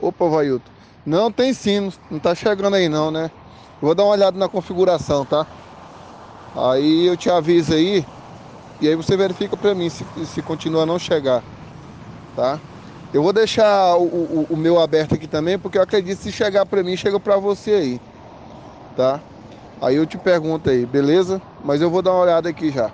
Opa, Vailton. Não tem sino, não tá chegando aí não, né? Vou dar uma olhada na configuração, tá? Aí eu te aviso aí. E aí você verifica para mim se, se continua a não chegar. Tá? Eu vou deixar o, o, o meu aberto aqui também, porque eu acredito que se chegar para mim, chega para você aí. Tá? Aí eu te pergunto aí, beleza? Mas eu vou dar uma olhada aqui já.